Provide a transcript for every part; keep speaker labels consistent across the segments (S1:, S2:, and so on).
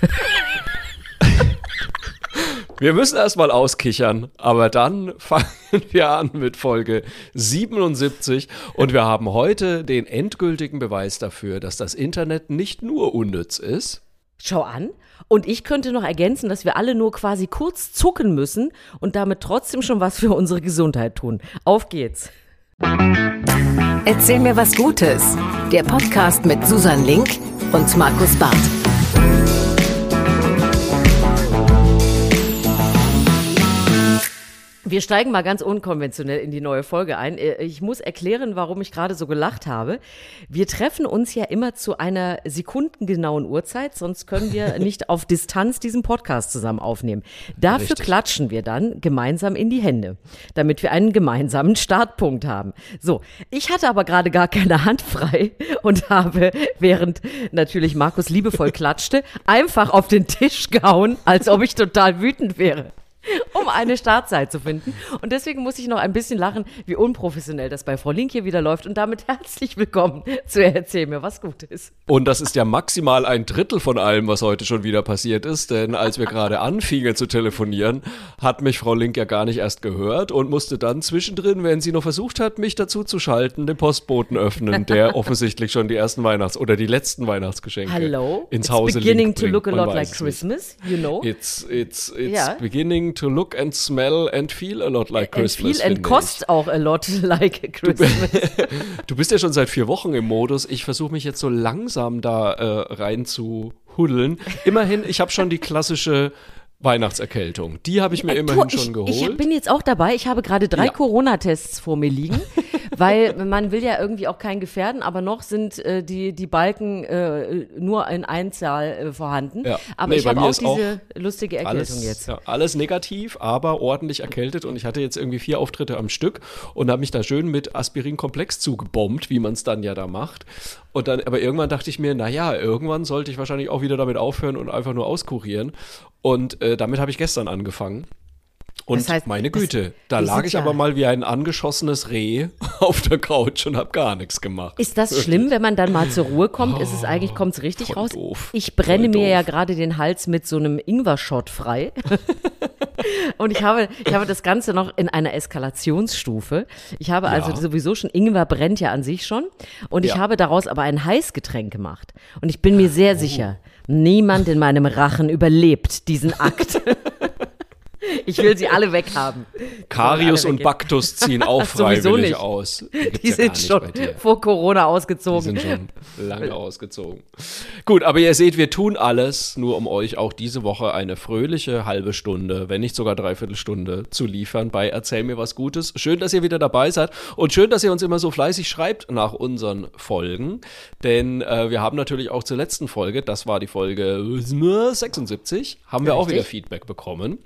S1: Wir müssen erstmal auskichern, aber dann fangen wir an mit Folge 77 und wir haben heute den endgültigen Beweis dafür, dass das Internet nicht nur unnütz ist.
S2: Schau an. Und ich könnte noch ergänzen, dass wir alle nur quasi kurz zucken müssen und damit trotzdem schon was für unsere Gesundheit tun. Auf geht's.
S3: Erzähl mir was Gutes. Der Podcast mit Susan Link und Markus Barth.
S2: Wir steigen mal ganz unkonventionell in die neue Folge ein. Äh, ich muss erklären, warum ich gerade so gelacht habe. Wir treffen uns ja immer zu einer sekundengenauen Uhrzeit, sonst können wir nicht auf Distanz diesen Podcast zusammen aufnehmen. Dafür Richtig. klatschen wir dann gemeinsam in die Hände, damit wir einen gemeinsamen Startpunkt haben. So, ich hatte aber gerade gar keine Hand frei und habe, während natürlich Markus liebevoll klatschte, einfach auf den Tisch gehauen, als ob ich total wütend wäre. um eine Startzeit zu finden. Und deswegen muss ich noch ein bisschen lachen, wie unprofessionell das bei Frau Link hier wieder läuft. Und damit herzlich willkommen zu Erzähl mir was Gutes.
S1: Und das ist ja maximal ein Drittel von allem, was heute schon wieder passiert ist. Denn als wir gerade anfingen zu telefonieren, hat mich Frau Link ja gar nicht erst gehört und musste dann zwischendrin, wenn sie noch versucht hat, mich dazu zu schalten, den Postboten öffnen, der offensichtlich schon die ersten Weihnachts- oder die letzten Weihnachtsgeschenke
S2: Hello?
S1: ins it's Hause
S2: beginning
S1: Link
S2: to look a lot like. Christmas, you know?
S1: It's, it's, it's yeah. beginning to look and smell and feel a lot like Christmas.
S2: And feel and cost auch a lot like Christmas.
S1: Du, du, bist ja schon seit vier Wochen im Modus. Ich versuche mich jetzt so langsam da äh, rein zu huddeln. Immerhin, ich habe schon die klassische Weihnachtserkältung. Die habe ich mir äh, immerhin
S2: ich,
S1: schon geholt.
S2: Ich bin jetzt auch dabei. Ich habe gerade drei ja. Corona-Tests vor mir liegen, weil man will ja irgendwie auch keinen gefährden, aber noch sind äh, die, die Balken äh, nur in Einzahl äh, vorhanden. Ja. Aber nee, ich habe auch diese auch lustige Erkältung
S1: alles,
S2: jetzt.
S1: Ja, alles negativ, aber ordentlich erkältet und ich hatte jetzt irgendwie vier Auftritte am Stück und habe mich da schön mit Aspirin-Komplex zugebombt, wie man es dann ja da macht. Und dann, aber irgendwann dachte ich mir, naja, irgendwann sollte ich wahrscheinlich auch wieder damit aufhören und einfach nur auskurieren. Und äh, damit habe ich gestern angefangen. Und das heißt, meine Güte, da lag ich ja aber mal wie ein angeschossenes Reh auf der Couch und habe gar nichts gemacht.
S2: Ist das schlimm, wenn man dann mal zur Ruhe kommt? Ist es eigentlich, kommt es richtig raus?
S1: Doof.
S2: Ich brenne mir ja gerade den Hals mit so einem Ingwer-Shot frei. Und ich habe, ich habe das Ganze noch in einer Eskalationsstufe. Ich habe also ja. sowieso schon, Ingwer brennt ja an sich schon. Und ich ja. habe daraus aber ein Heißgetränk gemacht. Und ich bin mir sehr oh. sicher, niemand in meinem Rachen überlebt diesen Akt. Ich will sie alle weghaben.
S1: Karius und Baktus ziehen auch freiwillig aus.
S2: Die, die sind ja schon vor Corona ausgezogen.
S1: Die sind schon lange ausgezogen. Gut, aber ihr seht, wir tun alles, nur um euch auch diese Woche eine fröhliche halbe Stunde, wenn nicht sogar dreiviertel Stunde zu liefern bei Erzähl mir was Gutes. Schön, dass ihr wieder dabei seid und schön, dass ihr uns immer so fleißig schreibt nach unseren Folgen. Denn äh, wir haben natürlich auch zur letzten Folge, das war die Folge 76, haben wir Richtig. auch wieder Feedback bekommen.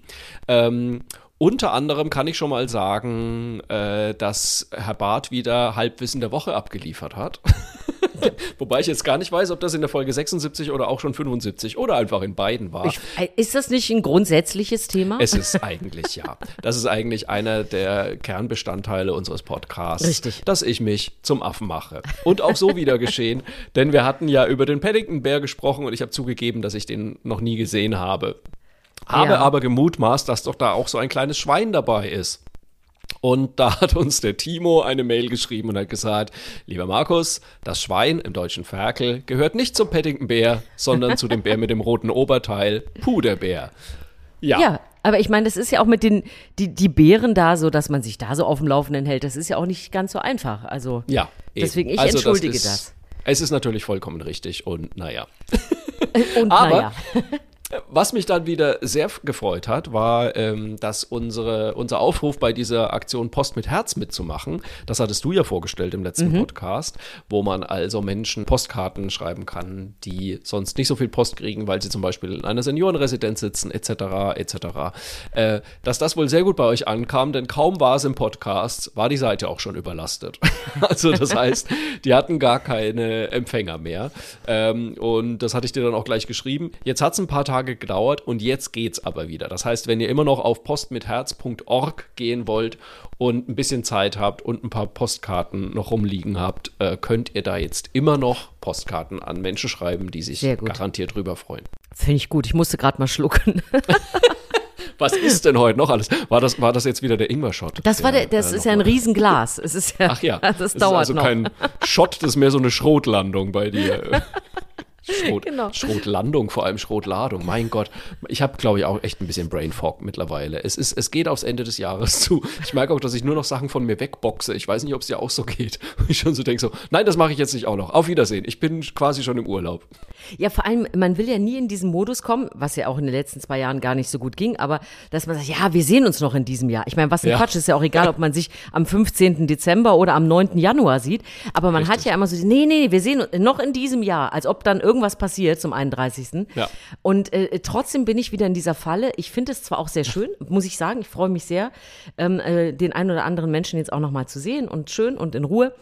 S1: Ähm, unter anderem kann ich schon mal sagen, äh, dass Herr Barth wieder Halbwissen der Woche abgeliefert hat. Wobei ich jetzt gar nicht weiß, ob das in der Folge 76 oder auch schon 75 oder einfach in beiden war. Ich,
S2: äh, ist das nicht ein grundsätzliches Thema?
S1: Es ist eigentlich ja. Das ist eigentlich einer der Kernbestandteile unseres Podcasts.
S2: Richtig.
S1: Dass ich mich zum Affen mache. Und auch so wieder geschehen, denn wir hatten ja über den Paddington Bär gesprochen und ich habe zugegeben, dass ich den noch nie gesehen habe. Habe ja. aber gemutmaßt, dass doch da auch so ein kleines Schwein dabei ist. Und da hat uns der Timo eine Mail geschrieben und hat gesagt, lieber Markus, das Schwein im deutschen Ferkel gehört nicht zum Paddington Bär, sondern zu dem Bär mit dem roten Oberteil, Puderbär.
S2: Ja. ja. Aber ich meine, das ist ja auch mit den, die, die Bären da so, dass man sich da so auf dem Laufenden hält, das ist ja auch nicht ganz so einfach. Also,
S1: ja,
S2: deswegen, ich also entschuldige
S1: das,
S2: ist, das.
S1: Es ist natürlich vollkommen richtig und naja.
S2: Und Aber naja.
S1: Was mich dann wieder sehr gefreut hat, war, ähm, dass unsere, unser Aufruf bei dieser Aktion Post mit Herz mitzumachen, das hattest du ja vorgestellt im letzten mhm. Podcast, wo man also Menschen Postkarten schreiben kann, die sonst nicht so viel Post kriegen, weil sie zum Beispiel in einer Seniorenresidenz sitzen, etc., etc. Äh, dass das wohl sehr gut bei euch ankam, denn kaum war es im Podcast, war die Seite auch schon überlastet. also das heißt, die hatten gar keine Empfänger mehr. Ähm, und das hatte ich dir dann auch gleich geschrieben. Jetzt hat es ein paar Tage Tage gedauert und jetzt geht's aber wieder. Das heißt, wenn ihr immer noch auf postmitherz.org gehen wollt und ein bisschen Zeit habt und ein paar Postkarten noch rumliegen habt, äh, könnt ihr da jetzt immer noch Postkarten an Menschen schreiben, die sich garantiert drüber freuen.
S2: Finde ich gut. Ich musste gerade mal schlucken.
S1: Was ist denn heute noch alles? War das, war das jetzt wieder der Ingwer-Shot?
S2: Das war der, das
S1: äh,
S2: ist ja ein Riesenglas. Es ist ja,
S1: Ach ja,
S2: das dauert
S1: ist also
S2: noch.
S1: kein Shot, das ist mehr so eine Schrotlandung bei dir. Schrot,
S2: Genau.
S1: Schrotlandung, vor allem Schrotladung. Mein Gott, ich habe, glaube ich, auch echt ein bisschen Brain Fog mittlerweile. Es, ist, es geht aufs Ende des Jahres zu. Ich merke auch, dass ich nur noch Sachen von mir wegboxe. Ich weiß nicht, ob es dir auch so geht. Ich schon so denke so, nein, das mache ich jetzt nicht auch noch. Auf Wiedersehen. Ich bin quasi schon im Urlaub.
S2: Ja, vor allem, man will ja nie in diesen Modus kommen, was ja auch in den letzten zwei Jahren gar nicht so gut ging, aber dass man sagt, ja, wir sehen uns noch in diesem Jahr. Ich meine, was ein
S1: Ja.
S2: Quatsch, ist ja auch egal, ob man sich am 15. Dezember oder am 9. Januar sieht, aber man hat ja immer so, nee, nee, wir sehen uns noch in diesem Jahr, als ob dann irgendwas passiert zum 31.
S1: Ja.
S2: Und äh, trotzdem bin ich wieder in dieser Falle. Ich finde es zwar auch sehr schön, muss ich sagen, ich freue mich sehr, ähm, äh, den einen oder anderen Menschen jetzt auch noch mal zu sehen und schön und in Ruhe.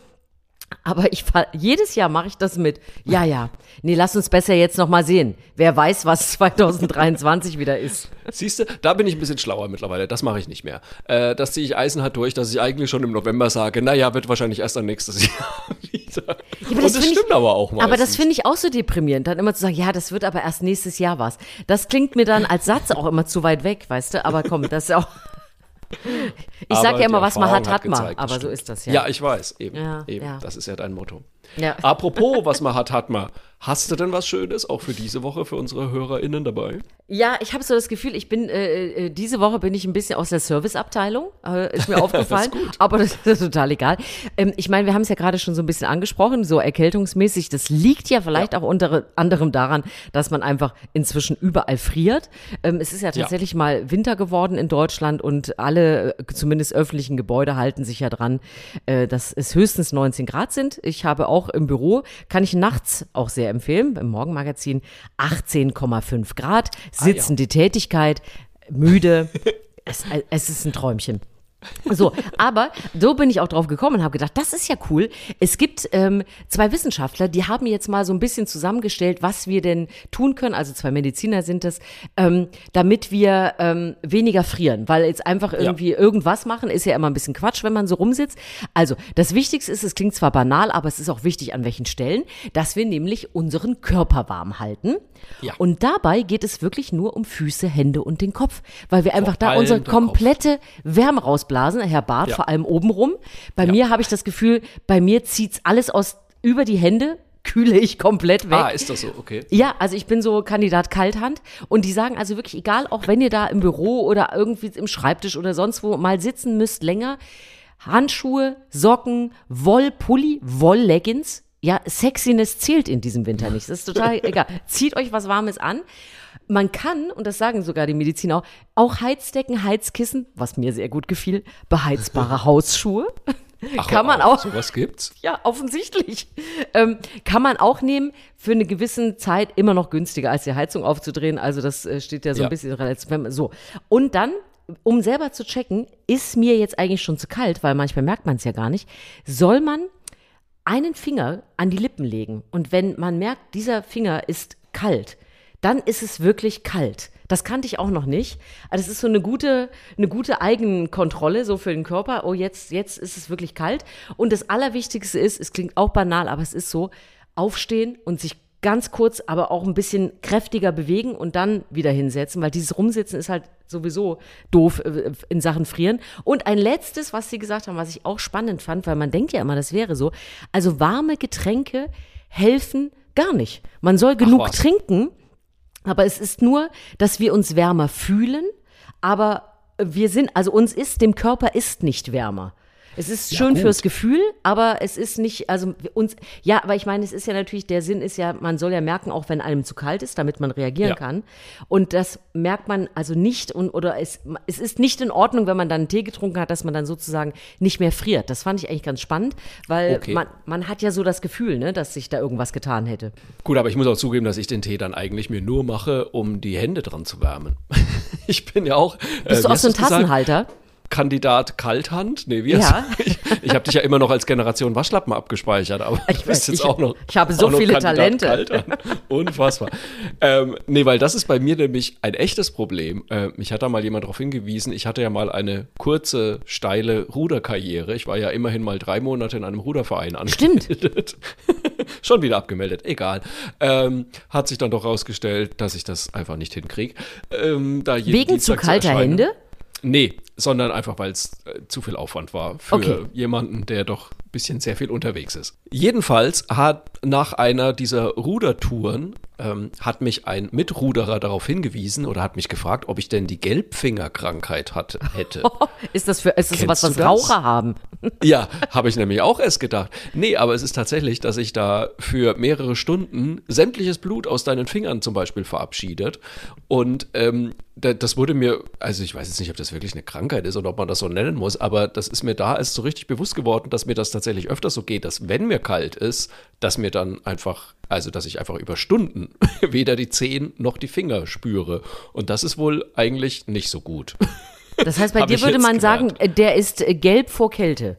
S2: Aber ich jedes Jahr mache ich das mit. Ja, ja. Nee, lass uns besser jetzt noch mal sehen. Wer weiß, was 2023 wieder ist.
S1: Siehst du, da bin ich ein bisschen schlauer mittlerweile. Das mache ich nicht mehr. Äh, das ziehe ich eisenhart durch, dass ich eigentlich schon im November sage, naja, wird wahrscheinlich erst dann nächstes Jahr wieder.
S2: aber
S1: Und
S2: das
S1: das
S2: find ich-
S1: stimmt aber auch mal.
S2: Aber das finde ich auch so deprimierend, dann immer zu sagen, ja, das wird aber erst nächstes Jahr was. Das klingt mir dann als Satz auch immer zu weit weg, weißt du? Aber komm, das ist auch. Ich sag
S1: Aber
S2: ja immer, was man hat, hat man. Aber so ist das ja.
S1: Ja, ich weiß, eben.
S2: Ja,
S1: eben.
S2: ja.
S1: Das ist ja dein Motto.
S2: Ja.
S1: Apropos, was man hat, hat man. Hast du denn was Schönes auch für diese Woche für unsere HörerInnen dabei?
S2: Ja, ich habe so das Gefühl, ich bin äh, äh, diese Woche bin ich ein bisschen aus der Serviceabteilung, äh, ist mir aufgefallen, aber das ist total egal. Ähm, ich meine, wir haben es ja gerade schon so ein bisschen angesprochen, so erkältungsmäßig. Das liegt ja vielleicht auch unter anderem daran, dass man einfach inzwischen überall friert. Ähm, es ist ja tatsächlich mal Winter geworden in Deutschland und alle, äh, zumindest öffentlichen Gebäude, halten sich ja dran, äh, dass es höchstens 19 Grad sind. Ich habe auch im Büro, kann ich nachts auch sehr empfehlen, im Morgenmagazin 18,5 Grad, sitzende Tätigkeit, müde. es, es ist ein Träumchen. So, aber so bin ich auch drauf gekommen und habe gedacht, das ist ja cool. Es gibt ähm, zwei Wissenschaftler, die haben jetzt mal so ein bisschen zusammengestellt, was wir denn tun können. Also zwei Mediziner sind es, ähm, damit wir ähm, weniger frieren, weil jetzt einfach irgendwie irgendwas machen ist ja immer ein bisschen Quatsch, wenn man so rumsitzt. Also das Wichtigste ist, es klingt zwar banal, aber es ist auch wichtig an welchen Stellen, dass wir nämlich unseren Körper warm halten.
S1: Ja.
S2: Und dabei geht es wirklich nur um Füße, Hände und den Kopf, weil wir einfach da
S1: allem
S2: unsere
S1: der Kopf.
S2: komplette Wärme rausblasen, Herr Barth,
S1: Ja.
S2: vor allem oben rum. Bei mir habe ich das Gefühl, bei mir zieht's alles aus über die Hände, kühle ich komplett weg.
S1: Ah, ist das so? Okay.
S2: Ja, also ich bin so Kandidat Kalthand und die sagen also wirklich, egal, auch wenn ihr da im Büro oder irgendwie im Schreibtisch oder sonst wo mal sitzen müsst länger, Handschuhe, Socken, Wollpulli, Wollleggings, ja, Sexiness zählt in diesem Winter nicht. Das ist total egal. Zieht euch was Warmes an. Man kann, und das sagen sogar die Mediziner auch, auch Heizdecken, Heizkissen, was mir sehr gut gefiel, beheizbare Hausschuhe.
S1: Ach,
S2: kann man auch.
S1: Sowas gibt's?
S2: Ja, offensichtlich. Ähm, kann man auch nehmen, für eine gewisse Zeit immer noch günstiger, als die Heizung aufzudrehen. Also das äh, steht ja so
S1: Ja.
S2: ein bisschen relativ. So. Und dann, um selber zu checken, ist mir jetzt eigentlich schon zu kalt, weil manchmal merkt man es ja gar nicht, soll man einen Finger an die Lippen legen. Und wenn man merkt, dieser Finger ist kalt, dann ist es wirklich kalt. Das kannte ich auch noch nicht. Also es ist so eine gute, eine gute Eigenkontrolle so für den Körper. Oh, jetzt, jetzt ist es wirklich kalt. Und das Allerwichtigste ist, es klingt auch banal, aber es ist so, aufstehen und sich ganz kurz, aber auch ein bisschen kräftiger bewegen und dann wieder hinsetzen, weil dieses Rumsitzen ist halt sowieso doof äh, in Sachen Frieren. Und ein letztes, was Sie gesagt haben, was ich auch spannend fand, weil man denkt ja immer, das wäre so. Also warme Getränke helfen gar nicht. Man soll genug trinken, aber es ist nur, dass wir uns wärmer fühlen, aber wir sind, also uns ist, dem Körper ist nicht wärmer. Es ist schön
S1: gut.
S2: fürs Gefühl, aber es ist nicht, also uns, ja, aber ich meine, es ist ja natürlich, der Sinn ist ja, man soll ja merken, auch wenn einem zu kalt ist, damit man reagieren
S1: Ja.
S2: kann. Und das merkt man also nicht und, oder es, es ist nicht in Ordnung, wenn man dann einen Tee getrunken hat, dass man dann sozusagen nicht mehr friert. Das fand ich eigentlich ganz spannend, weil
S1: Okay.
S2: man, man hat ja so das Gefühl, ne, dass sich da irgendwas getan hätte.
S1: Gut, aber ich muss auch zugeben, dass ich den Tee dann eigentlich mir nur mache, um die Hände dran zu wärmen. Ich bin ja auch. äh,
S2: Bist du
S1: wie
S2: auch so ein
S1: du's gesagt? Kandidat Kalthand? Nee, wie
S2: Ja.
S1: Ich, ich habe dich ja immer noch als Generation Waschlappen abgespeichert, aber
S2: Ich
S1: du bist
S2: weiß,
S1: jetzt
S2: ich-
S1: auch noch.
S2: ich habe so viele
S1: Kandidat
S2: Talente.
S1: Kalthand. Unfassbar. ähm, nee, weil das ist bei mir nämlich ein echtes Problem. Äh, mich hat da mal jemand darauf hingewiesen, ich hatte ja mal eine kurze, steile Ruderkarriere. Ich war ja immerhin mal drei Monate in einem Ruderverein angemeldet. Schon wieder abgemeldet, egal. Ähm, hat sich dann doch rausgestellt, dass ich das einfach nicht hinkriege. Ähm,
S2: Wegen zu kalter Hände?
S1: Nee, sondern einfach, weil es äh, zu viel Aufwand war für okay. jemanden, der doch ein bisschen sehr viel unterwegs ist. Jedenfalls hat nach einer dieser Rudertouren ähm, hat mich ein Mitruderer darauf hingewiesen oder hat mich gefragt, ob ich denn die Gelbfingerkrankheit hat, hätte.
S2: ist das für ist das was, was Raucher haben?
S1: ja, habe ich nämlich auch erst gedacht. Nee, aber es ist tatsächlich, dass sich da für mehrere Stunden sämtliches Blut aus deinen Fingern zum Beispiel verabschiedet. Und ähm, das wurde mir, also ich weiß jetzt nicht, ob das wirklich eine Krankheit ist oder ob man das so nennen muss, aber das ist mir da erst so richtig bewusst geworden, dass mir das tatsächlich öfter so geht, dass wenn mir kalt ist, dass mir dann einfach, also dass ich einfach über Stunden weder die Zehen noch die Finger spüre. Und das ist wohl eigentlich nicht so gut.
S2: Das heißt, bei dir würde man gelernt. sagen, der ist gelb vor Kälte.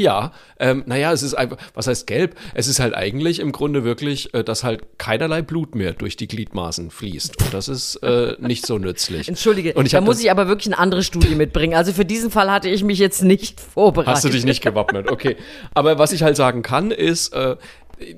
S1: Ja, ähm, naja, es ist einfach, was heißt gelb? Es ist halt eigentlich im Grunde wirklich, äh, dass halt keinerlei Blut mehr durch die Gliedmaßen fließt. Und das ist äh, nicht so nützlich.
S2: Entschuldige, Und ich da muss ich aber wirklich eine andere Studie mitbringen. Also für diesen Fall hatte ich mich jetzt nicht vorbereitet.
S1: Hast du dich nicht gewappnet, okay. Aber was ich halt sagen kann, ist, äh,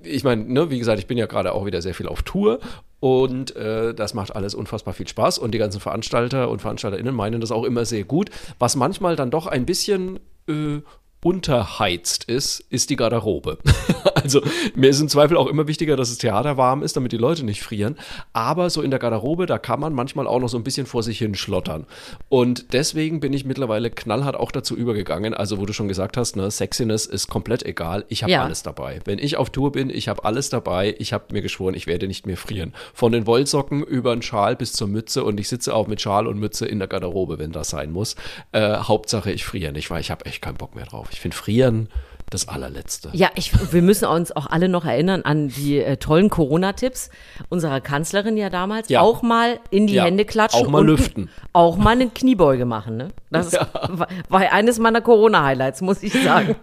S1: ich meine, ne, wie gesagt, ich bin ja gerade auch wieder sehr viel auf Tour und äh, das macht alles unfassbar viel Spaß und die ganzen Veranstalter und VeranstalterInnen meinen das auch immer sehr gut. Was manchmal dann doch ein bisschen äh, unterheizt ist, ist die Garderobe. also mir ist im Zweifel auch immer wichtiger, dass das Theater warm ist, damit die Leute nicht frieren. Aber so in der Garderobe, da kann man manchmal auch noch so ein bisschen vor sich hin schlottern. Und deswegen bin ich mittlerweile knallhart auch dazu übergegangen, also wo du schon gesagt hast, ne, Sexiness ist komplett egal. Ich habe ja. alles dabei. Wenn ich auf Tour bin, ich habe alles dabei. Ich habe mir geschworen, ich werde nicht mehr frieren. Von den Wollsocken über den Schal bis zur Mütze und ich sitze auch mit Schal und Mütze in der Garderobe, wenn das sein muss. Äh, Hauptsache, ich friere nicht, weil ich habe echt keinen Bock mehr drauf. Ich finde Frieren das allerletzte.
S2: Ja, ich, wir müssen uns auch alle noch erinnern an die äh, tollen Corona-Tipps unserer Kanzlerin ja damals. Ja. Auch mal in die ja. Hände klatschen.
S1: Auch mal lüften.
S2: Auch mal eine Kniebeuge machen. Ne? Das ja. war, war, eines meiner Corona-Highlights, muss ich sagen.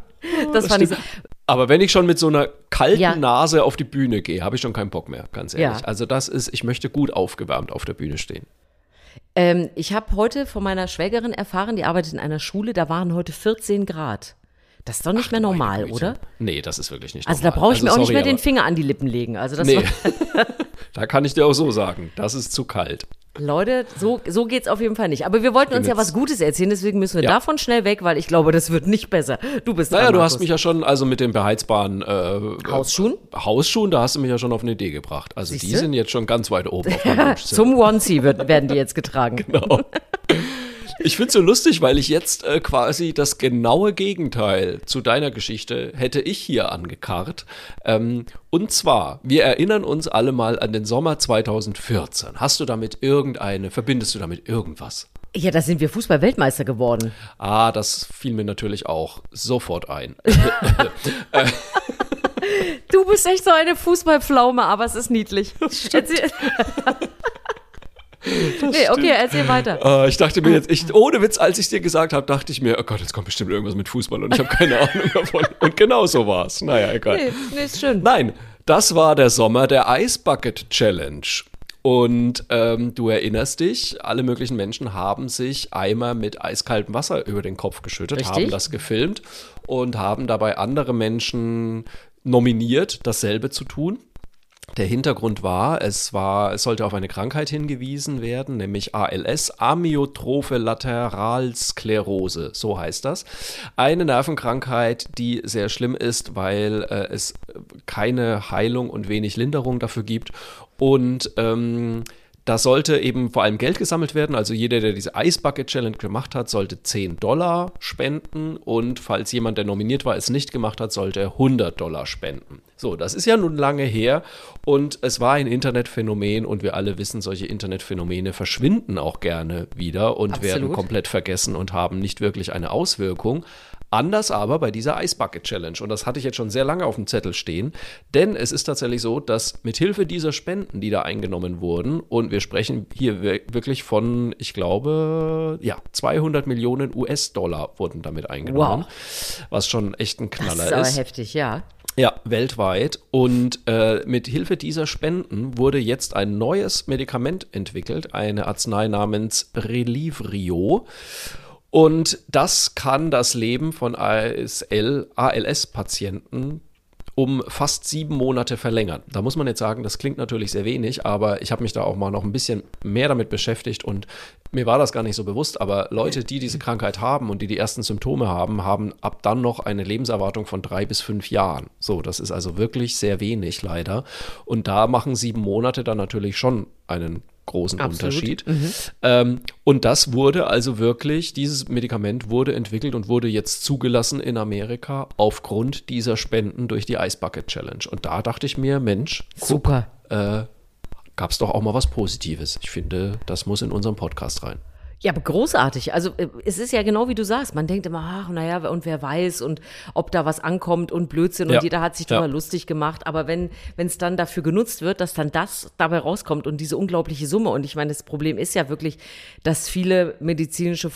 S2: Das, das fand ich so.
S1: Aber wenn ich schon mit so einer kalten ja. Nase auf die Bühne gehe, habe ich schon keinen Bock mehr, ganz ehrlich. Ja. Also das ist, ich möchte gut aufgewärmt auf der Bühne stehen.
S2: Ähm, ich habe heute von meiner Schwägerin erfahren, die arbeitet in einer Schule, da waren heute 14 Grad. Das ist doch nicht Ach, mehr normal, oder?
S1: Nee, das ist wirklich nicht
S2: also
S1: normal.
S2: Also da brauche ich also, mir auch sorry, nicht mehr den Finger an die Lippen legen. Also das
S1: nee. da kann ich dir auch so sagen, das ist zu kalt.
S2: Leute, so, so geht es auf jeden Fall nicht. Aber wir wollten uns ja was Gutes erzählen, deswegen müssen wir ja. davon schnell weg, weil ich glaube, das wird nicht besser. Du bist
S1: Naja, dran, du hast mich ja schon, also mit den beheizbaren äh,
S2: Hausschuhen?
S1: Hausschuhen, da hast du mich ja schon auf eine Idee gebracht. Also Siehste? die sind jetzt schon ganz weit oben auf
S2: meinem Zum Onesie werden die jetzt getragen. Genau.
S1: Ich finde es so lustig, weil ich jetzt äh, quasi das genaue Gegenteil zu deiner Geschichte hätte ich hier angekarrt. Ähm, und zwar, wir erinnern uns alle mal an den Sommer 2014. Hast du damit irgendeine, verbindest du damit irgendwas?
S2: Ja, da sind wir Fußball-Weltmeister geworden.
S1: Ah, das fiel mir natürlich auch sofort ein.
S2: du bist echt so eine Fußballpflaume, aber es ist niedlich. Das stimmt. nee, okay, erzähl weiter.
S1: Uh, ich dachte mir jetzt, ich, ohne Witz, als ich dir gesagt habe, dachte ich mir, oh Gott, jetzt kommt bestimmt irgendwas mit Fußball und ich habe keine Ahnung davon. Und genau so war es. Naja, egal. Nee,
S2: nee, ist schön.
S1: Nein, das war der Sommer der Ice Bucket Challenge. Und ähm, du erinnerst dich, alle möglichen Menschen haben sich Eimer mit eiskaltem Wasser über den Kopf geschüttet, Richtig? haben das gefilmt und haben dabei andere Menschen nominiert, dasselbe zu tun. Der Hintergrund war, es war, es sollte auf eine Krankheit hingewiesen werden, nämlich ALS, Amyotrophe Lateralsklerose, so heißt das. Eine Nervenkrankheit, die sehr schlimm ist, weil äh, es keine Heilung und wenig Linderung dafür gibt und ähm, da sollte eben vor allem Geld gesammelt werden. Also jeder, der diese Ice Bucket Challenge gemacht hat, sollte 10 Dollar spenden. Und falls jemand, der nominiert war, es nicht gemacht hat, sollte er 100 Dollar spenden. So, das ist ja nun lange her. Und es war ein Internetphänomen. Und wir alle wissen, solche Internetphänomene verschwinden auch gerne wieder und Absolut. werden komplett vergessen und haben nicht wirklich eine Auswirkung. Anders aber bei dieser Ice Bucket Challenge. Und das hatte ich jetzt schon sehr lange auf dem Zettel stehen. Denn es ist tatsächlich so, dass mithilfe dieser Spenden, die da eingenommen wurden, und wir sprechen hier wirklich von, ich glaube, ja, 200 Millionen US-Dollar wurden damit eingenommen. Wow. Was schon echt ein Knaller ist. Das ist
S2: aber heftig, ja.
S1: Ja, weltweit. Und äh, mit Hilfe dieser Spenden wurde jetzt ein neues Medikament entwickelt, eine Arznei namens Relivrio. Und das kann das Leben von ASL, ALS-Patienten um fast sieben Monate verlängern. Da muss man jetzt sagen, das klingt natürlich sehr wenig, aber ich habe mich da auch mal noch ein bisschen mehr damit beschäftigt und mir war das gar nicht so bewusst, aber Leute, die diese Krankheit haben und die die ersten Symptome haben, haben ab dann noch eine Lebenserwartung von drei bis fünf Jahren. So, das ist also wirklich sehr wenig leider. Und da machen sieben Monate dann natürlich schon einen großen
S2: Absolut.
S1: Unterschied. Ähm, und das wurde also wirklich, dieses Medikament wurde entwickelt und wurde jetzt zugelassen in Amerika aufgrund dieser Spenden durch die Ice Bucket Challenge. Und da dachte ich mir, Mensch,
S2: Super.
S1: äh, gab es doch auch mal was Positives. Ich finde, das muss in unserem Podcast rein.
S2: Ja, aber großartig. Also äh, es ist ja genau wie du sagst. Man denkt immer, ach, naja, und wer weiß und ob da was ankommt und Blödsinn und
S1: Ja.
S2: jeder hat sich
S1: Ja.
S2: drüber lustig gemacht. Aber wenn wenn es dann dafür genutzt wird, dass dann das dabei rauskommt und diese unglaubliche Summe. Und ich meine, das Problem ist ja wirklich, dass viele medizinische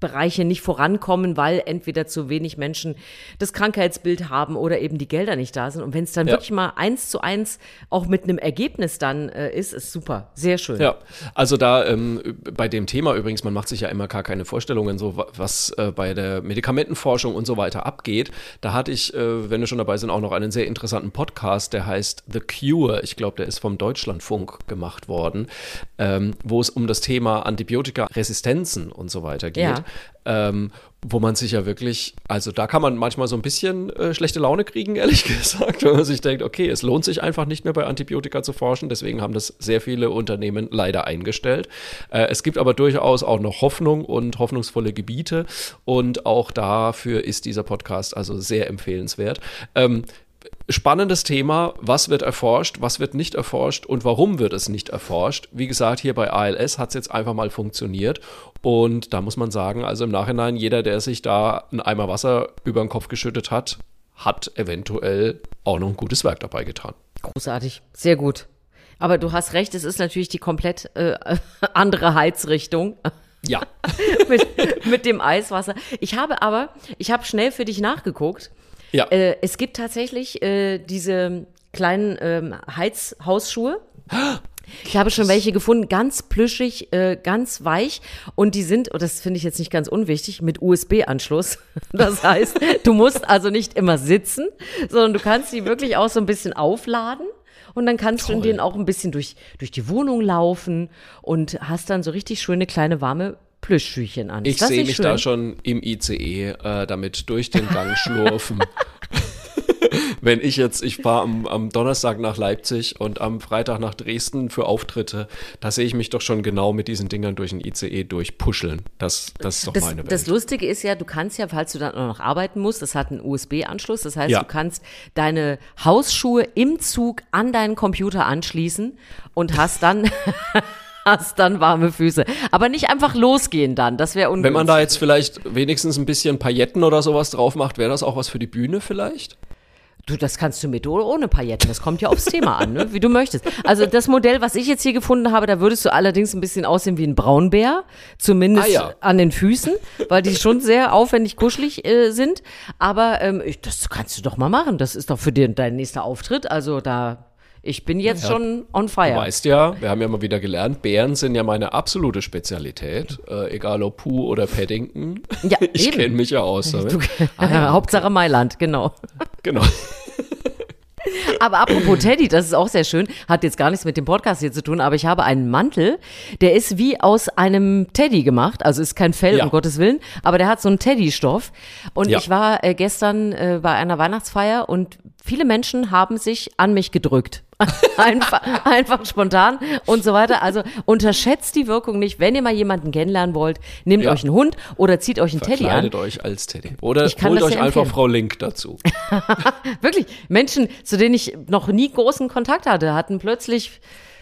S2: Forschungsbereiche nicht vorankommen, weil entweder zu wenig Menschen das Krankheitsbild haben oder eben die Gelder nicht da sind. Und wenn es dann
S1: Ja.
S2: wirklich mal eins zu eins auch mit einem Ergebnis dann äh, ist, ist super. Sehr schön.
S1: Ja, also da ähm, bei dem Thema übrigens, man macht sich ja immer gar keine Vorstellungen, so wa- was äh, bei der Medikamentenforschung und so weiter abgeht. Da hatte ich, äh, wenn wir schon dabei sind, auch noch einen sehr interessanten Podcast, der heißt The Cure. Ich glaube, der ist vom Deutschlandfunk gemacht worden, ähm, wo es um das Thema Antibiotika-Resistenzen und so weiter geht.
S2: Ja.
S1: Ähm, wo man sich ja wirklich, also da kann man manchmal so ein bisschen äh, schlechte Laune kriegen, ehrlich gesagt, wenn man sich denkt, okay, es lohnt sich einfach nicht mehr bei Antibiotika zu forschen, deswegen haben das sehr viele Unternehmen leider eingestellt. Äh, es gibt aber durchaus auch noch Hoffnung und hoffnungsvolle Gebiete und auch dafür ist dieser Podcast also sehr empfehlenswert. Ähm, Spannendes Thema, was wird erforscht, was wird nicht erforscht und warum wird es nicht erforscht. Wie gesagt, hier bei ALS hat es jetzt einfach mal funktioniert und da muss man sagen, also im Nachhinein, jeder, der sich da einen Eimer Wasser über den Kopf geschüttet hat, hat eventuell auch noch ein gutes Werk dabei getan.
S2: Großartig, sehr gut. Aber du hast recht, es ist natürlich die komplett äh, andere Heizrichtung
S1: Ja.
S2: mit, mit dem Eiswasser. Ich habe aber, ich habe schnell für dich nachgeguckt.
S1: Ja.
S2: Äh, es gibt tatsächlich äh, diese kleinen ähm, Heizhausschuhe. Ich habe schon welche gefunden, ganz plüschig, äh, ganz weich und die sind, und das finde ich jetzt nicht ganz unwichtig, mit USB-Anschluss. Das heißt, du musst also nicht immer sitzen, sondern du kannst die wirklich auch so ein bisschen aufladen und dann kannst du in
S1: Toll.
S2: denen auch ein bisschen durch, durch die Wohnung laufen und hast dann so richtig schöne kleine warme Plüschschüchen an.
S1: Ich sehe mich
S2: schön?
S1: da schon im ICE äh, damit durch den Gang schlurfen. Wenn ich jetzt, ich fahre am, am Donnerstag nach Leipzig und am Freitag nach Dresden für Auftritte, da sehe ich mich doch schon genau mit diesen Dingern durch den ICE durchpuscheln. Das, das ist doch
S2: Das,
S1: meine Welt.
S2: das Lustige ist ja, du kannst ja, falls du dann noch arbeiten musst, das hat einen USB-Anschluss. Das heißt,
S1: Ja.
S2: du kannst deine Hausschuhe im Zug an deinen Computer anschließen und hast dann, hast dann warme Füße. Aber nicht einfach losgehen dann. Das wäre ungünstig.
S1: Wenn man da jetzt vielleicht wenigstens ein bisschen Pailletten oder sowas drauf macht, wäre das auch was für die Bühne vielleicht?
S2: Du, das kannst du mit oder ohne Pailletten. Das kommt ja aufs Thema an, ne? wie du möchtest. Also das Modell, was ich jetzt hier gefunden habe, da würdest du allerdings ein bisschen aussehen wie ein Braunbär, zumindest
S1: Ah, ja.
S2: an den Füßen, weil die schon sehr aufwendig kuschelig äh, sind. Aber ähm, ich, das kannst du doch mal machen. Das ist doch für dir dein nächster Auftritt. Also da, ich bin jetzt
S1: Ja,
S2: schon on
S1: Du
S2: fire.
S1: weißt ja, wir haben ja mal wieder gelernt, Bären sind ja meine absolute Spezialität. Äh, egal ob Pooh oder Paddington.
S2: Ja,
S1: ich kenne mich ja aus damit.
S2: Du, Hauptsache Mailand, genau.
S1: Genau.
S2: Aber apropos Teddy, das ist auch sehr schön, hat jetzt gar nichts mit dem Podcast hier zu tun, aber ich habe einen Mantel, der ist wie aus einem Teddy gemacht, also ist kein Fell,
S1: Ja.
S2: um Gottes Willen, aber der hat so einen Teddy-Stoff. Und
S1: Ja.
S2: ich war äh, gestern äh, bei einer Weihnachtsfeier und viele Menschen haben sich an mich gedrückt. einfach, einfach spontan und so weiter. Also unterschätzt die Wirkung nicht. Wenn ihr mal jemanden kennenlernen wollt, nehmt
S1: Ja.
S2: euch einen Hund oder zieht euch einen Teddy an.
S1: Verkleidet euch als Teddy. Oder
S2: Ich kann
S1: holt euch einfach. Frau Link dazu.
S2: Wirklich, Menschen, zu denen ich noch nie großen Kontakt hatte, hatten plötzlich,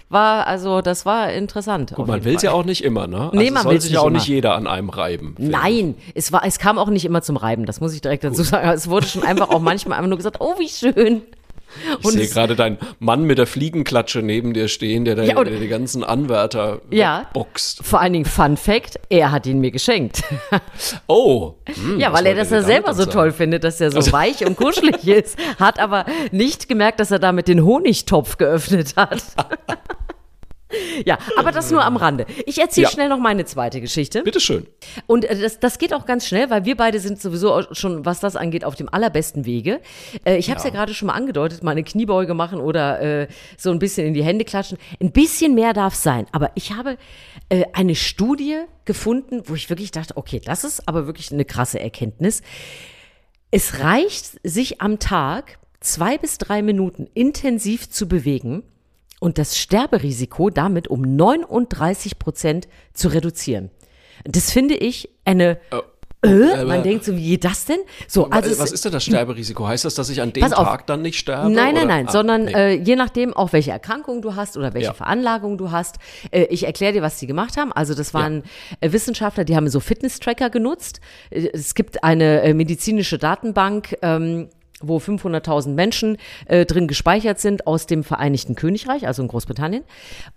S2: war, also das war interessant.
S1: Gut, man will es ja auch nicht immer, ne? Also
S2: Nee, man will's
S1: sich ja auch
S2: immer.
S1: nicht jeder an einem reiben. ich.
S2: Nein, es war, es kam auch nicht immer zum Reiben, das muss ich direkt dazu sagen. Es wurde schon einfach auch manchmal einfach nur gesagt, oh, wie schön.
S1: Ich sehe gerade deinen Mann mit der Fliegenklatsche neben dir stehen, der,
S2: Ja,
S1: der die ganzen Anwärter
S2: Ja.
S1: boxt.
S2: Vor allen Dingen Fun Fact, er hat ihn mir geschenkt.
S1: Oh. hm,
S2: ja, weil er das ja selber so toll findet, dass er so weich und kuschelig ist, hat aber nicht gemerkt, dass er damit den Honigtopf geöffnet hat. Ja, aber das nur am Rande. Ich erzähle
S1: Ja.
S2: schnell noch meine zweite Geschichte.
S1: Bitteschön.
S2: Und äh, das, das geht auch ganz schnell, weil wir beide sind sowieso schon, was das angeht, auf dem allerbesten Wege. Äh, ich habe es ja, gerade schon mal angedeutet, mal eine Kniebeuge machen oder äh, so ein bisschen in die Hände klatschen. Ein bisschen mehr darf sein. Aber ich habe äh, eine Studie gefunden, wo ich wirklich dachte, okay, das ist aber wirklich eine krasse Erkenntnis. Es reicht, sich am Tag zwei bis drei Minuten intensiv zu bewegen und das Sterberisiko damit um 39 Prozent zu reduzieren. Das finde ich eine. Äh,
S1: aber-
S2: man denkt so, wie geht das denn? So, also
S1: was ist denn das Sterberisiko? Heißt das, dass ich an dem. Tag dann nicht sterbe?
S2: Nein, nein, nein,
S1: Ah,
S2: sondern
S1: nee.
S2: äh, je nachdem auch welche Erkrankung du hast oder welche
S1: Ja.
S2: Veranlagung du hast. Äh, ich erkläre dir, was die gemacht haben. Also das waren äh, Wissenschaftler, die haben so Fitness-Tracker genutzt. Äh, es gibt eine äh, medizinische Datenbank. Ähm, wo 500.000 Menschen äh, drin gespeichert sind aus dem Vereinigten Königreich, also in Großbritannien.